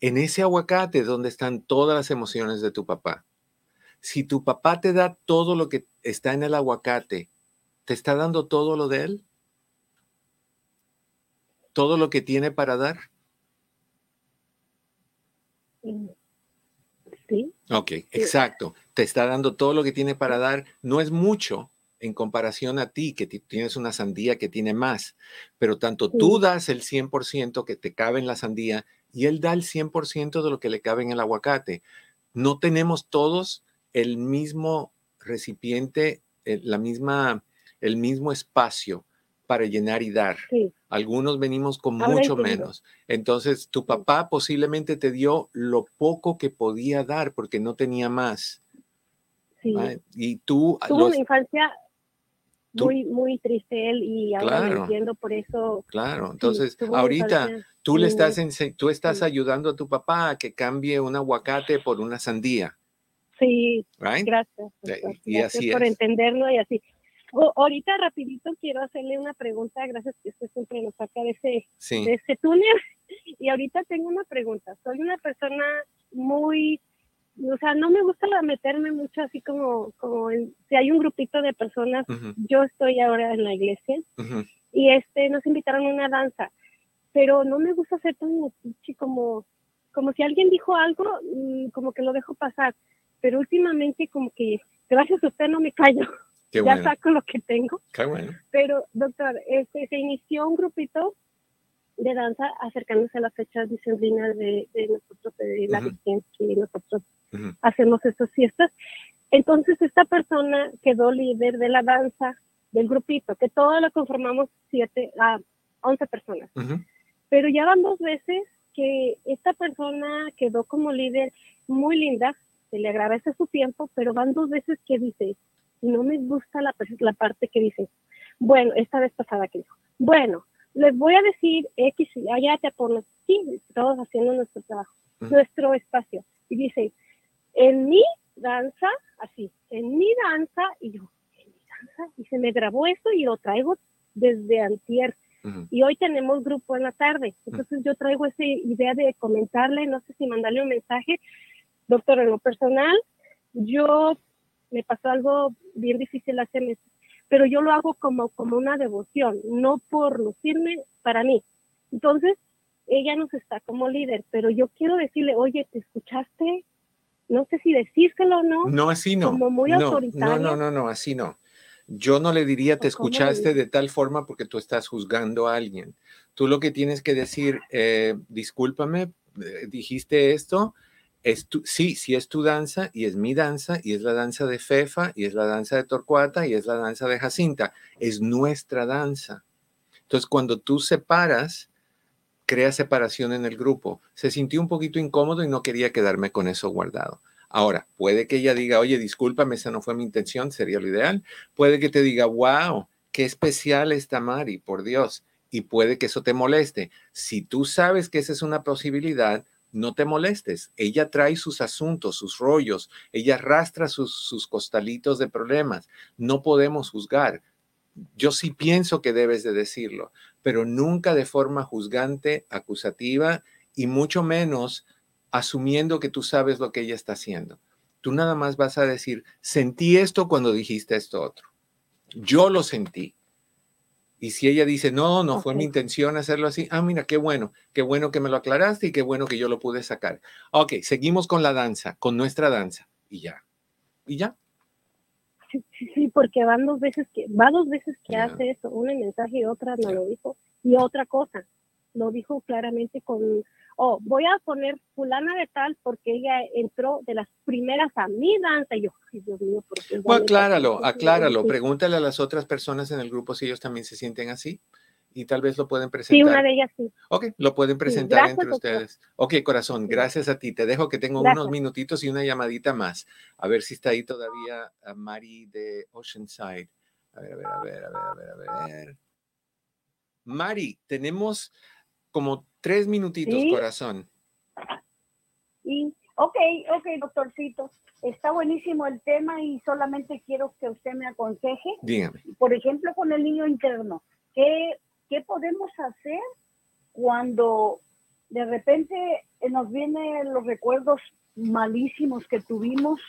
B: En ese aguacate es donde están todas las emociones de tu papá. Si tu papá te da todo lo que está en el aguacate, ¿te está dando todo lo de él? ¿Todo lo que tiene para dar?
G: Sí,
B: Ok, exacto. Te está dando todo lo que tiene para dar. No es mucho en comparación a ti, que ti- tienes una sandía que tiene más, pero tanto tú das el 100% que te cabe en la sandía y él da el 100% de lo que le cabe en el aguacate. No tenemos todos el mismo recipiente, el, la misma, el mismo espacio para llenar y dar.
G: sí.
B: Algunos venimos con
G: Ahora
B: mucho
G: entiendo.
B: menos. Entonces, tu papá posiblemente te dio lo poco que podía dar porque no tenía más.
G: sí.
B: Y tú,
G: Tuvo
B: los-
G: una infancia
B: tú-
G: muy, muy triste él y ahora
B: Claro.
G: lo entiendo, por eso...
B: claro,
G: sí,
B: entonces
G: una
B: ahorita tú le estás, ense- tú estás
G: sí.
B: ayudando a tu papá a que cambie un aguacate por una sandía,
G: Sí,
B: right?
G: gracias.
B: Eh,
G: doctor.
B: y
G: Gracias
B: así
G: por
B: es.
G: entenderlo y así. O- ahorita rapidito quiero hacerle una pregunta, gracias que usted siempre nos saca de ese,
B: Sí,
G: de ese túnel. Y ahorita tengo una pregunta. Soy una persona muy, o sea, no me gusta meterme mucho así como, como en- si hay un grupito de personas, yo estoy ahora en la iglesia y este nos invitaron a una danza, pero no me gusta ser tan metiche como como si alguien dijo algo, mm, como que lo dejo pasar, pero últimamente como que gracias a usted no me callo,
B: qué
G: ya saco lo que tengo,
B: qué bueno.
G: pero doctor, este se inició un grupito de danza acercándose a las fechas dicembrinas de, de nosotros de la. Virgen que nosotros Hacemos estas fiestas. Entonces esta persona quedó líder de la danza del grupito, que todos lo conformamos siete a 11 personas. Pero ya van dos veces que esta persona quedó como líder muy linda, se le agradece su tiempo, pero van dos veces que dice, no me gusta la, la parte que dice, bueno, esta vez pasada que dijo, bueno, les voy a decir X, y allá te pones, sí, todos haciendo nuestro trabajo, nuestro espacio. Y dice, en mi danza, así, en mi danza, y yo, en mi danza, y se me grabó esto y lo traigo desde antier y hoy tenemos grupo en la tarde. Entonces yo traigo esa idea de comentarle, no sé si mandarle un mensaje. Doctor, en lo personal, yo me pasó algo bien difícil hace meses, pero yo lo hago como, como una devoción, no por lucirme para mí. Entonces, ella nos está como líder, pero yo quiero decirle, oye, ¿te escuchaste? No sé si decírselo o no.
B: No, así no.
G: como muy
B: no, no,
G: autoritaria.
B: no, no, no, así no. Yo no le diría te
G: ¿O cómo le
B: escuchaste de tal forma porque tú estás juzgando a alguien. Tú lo que tienes que decir, eh, discúlpame, eh, dijiste esto, es tu, sí, sí es tu danza y es mi danza y es la danza de Fefa y es la danza de Torcuata y es la danza de Jacinta. Es nuestra danza. Entonces, cuando tú separas, crea separación en el grupo. Se sintió un poquito incómodo y no quería quedarme con eso guardado. Ahora, puede que ella diga, oye, discúlpame, esa no fue mi intención, sería lo ideal. Puede que te diga, wow, qué especial está Mari, por Dios. Y puede que eso te moleste. Si tú sabes que esa es una posibilidad, no te molestes. Ella trae sus asuntos, sus rollos, ella arrastra sus, sus costalitos de problemas. No podemos juzgar. Yo sí pienso que debes de decirlo, pero nunca de forma juzgante, acusativa y mucho menos asumiendo que tú sabes lo que ella está haciendo. Tú nada más vas a decir, sentí esto cuando dijiste esto otro. Yo lo sentí. Y si ella dice, no, no fue mi intención hacerlo así, ah, mira, qué bueno, qué bueno que me lo aclaraste y qué bueno que yo lo pude sacar. Ok, seguimos con la danza, con nuestra danza. Y ya. Y ya.
G: Sí, sí, sí, porque van dos veces que, va dos veces que hace eso, una en mensaje y otra no lo dijo. Y otra cosa, lo dijo claramente con, oh, voy a poner fulana de tal porque ella entró de las primeras a mi danza. Y yo, ay, Dios mío, ¿por qué? Ya me
B: acláralo, acláralo. Pregúntale a las otras personas en el grupo si ellos también se sienten así y tal vez lo pueden
G: Sí,
B: presentar.
G: una de ellas sí.
B: Ok, lo pueden presentar
G: gracias,
B: entre
G: doctor.
B: ustedes. Ok, corazón, gracias a ti. Te dejo que tengo
G: Gracias.
B: unos minutitos y una llamadita más. A ver si está ahí todavía a Mari de Oceanside. A ver, a ver, a ver, a ver, a ver, a ver. Mari, tenemos como tres minutitos,
H: Sí.
B: corazón.
H: Y, ok, ok, doctorcito, está buenísimo el tema y solamente quiero que usted me aconseje,
B: Dígame.
H: por ejemplo, con el niño interno, ¿qué, qué podemos hacer cuando de repente nos vienen los recuerdos malísimos que tuvimos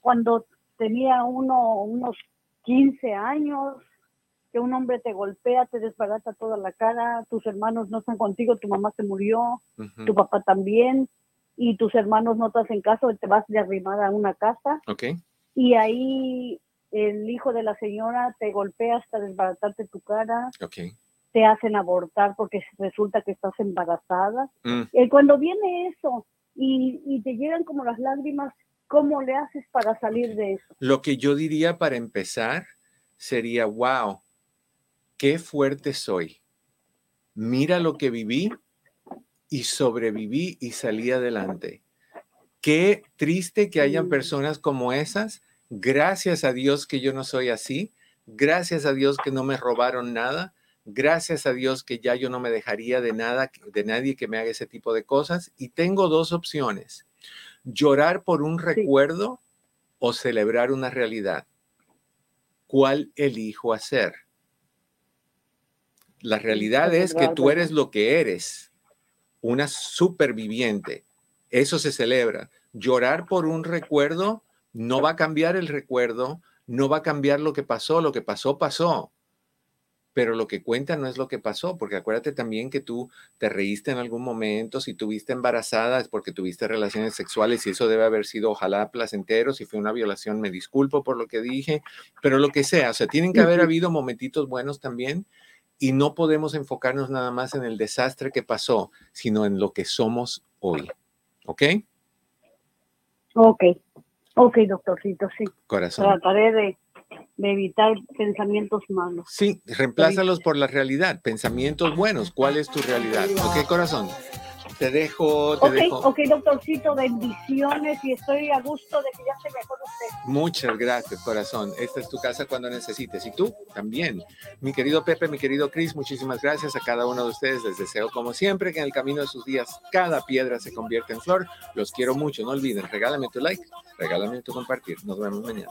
H: cuando tenía uno unos 15 años, que un hombre te golpea, te desbarata toda la cara, tus hermanos no están contigo, tu mamá se murió, tu papá también, y tus hermanos no te hacen caso, te vas de arrimada a una casa,
B: Ok.
H: y ahí el hijo de la señora te golpea hasta desbaratarte tu cara,
B: Ok.
H: Te hacen abortar porque resulta que estás embarazada.
B: Mm,
H: Eh, cuando viene eso y, y te llegan como las lágrimas, ¿cómo le haces para salir de eso?
B: Lo que yo diría para empezar sería, wow, qué fuerte soy. Mira lo que viví y sobreviví y salí adelante. Qué triste que hayan
H: Mm.
B: personas como esas. Gracias a Dios que yo no soy así. Gracias a Dios que no me robaron nada. Gracias a Dios que ya yo no me dejaría de nada, de nadie que me haga ese tipo de cosas. Y tengo dos opciones. Llorar por un recuerdo o celebrar una realidad. ¿Cuál elijo hacer? La realidad es que tú eres lo que eres, una superviviente. Eso se celebra. Llorar por un recuerdo no va a cambiar el recuerdo, no va a cambiar lo que pasó, lo que pasó, pasó. Pero lo que cuenta no es lo que pasó, porque acuérdate también que tú te reíste en algún momento, si tuviste embarazada es porque tuviste relaciones sexuales y eso debe haber sido ojalá placentero, si fue una violación me disculpo por lo que dije, pero lo que sea, o sea, tienen que haber habido momentitos buenos también y no podemos enfocarnos nada más en el desastre que pasó, sino en lo que somos hoy. ¿Ok?
H: Ok, ok, doctorcito, sí.
B: Corazón.
H: Trataré de, de evitar pensamientos malos.
B: Sí, reemplázalos por la realidad, pensamientos buenos. ¿Cuál es tu realidad? ¿Ok, corazón? Te dejo, te
H: Ok,
B: dejo.
H: ok, doctorcito, bendiciones y estoy a gusto de que ya se mejor usted.
B: Muchas gracias, corazón. Esta es tu casa cuando necesites. Y tú también. Mi querido Pepe, mi querido Chris, muchísimas gracias a cada uno de ustedes. Les deseo, como siempre, que en el camino de sus días cada piedra se convierta en flor. Los quiero mucho. No olviden, regálame tu like, regálame tu compartir. Nos vemos mañana.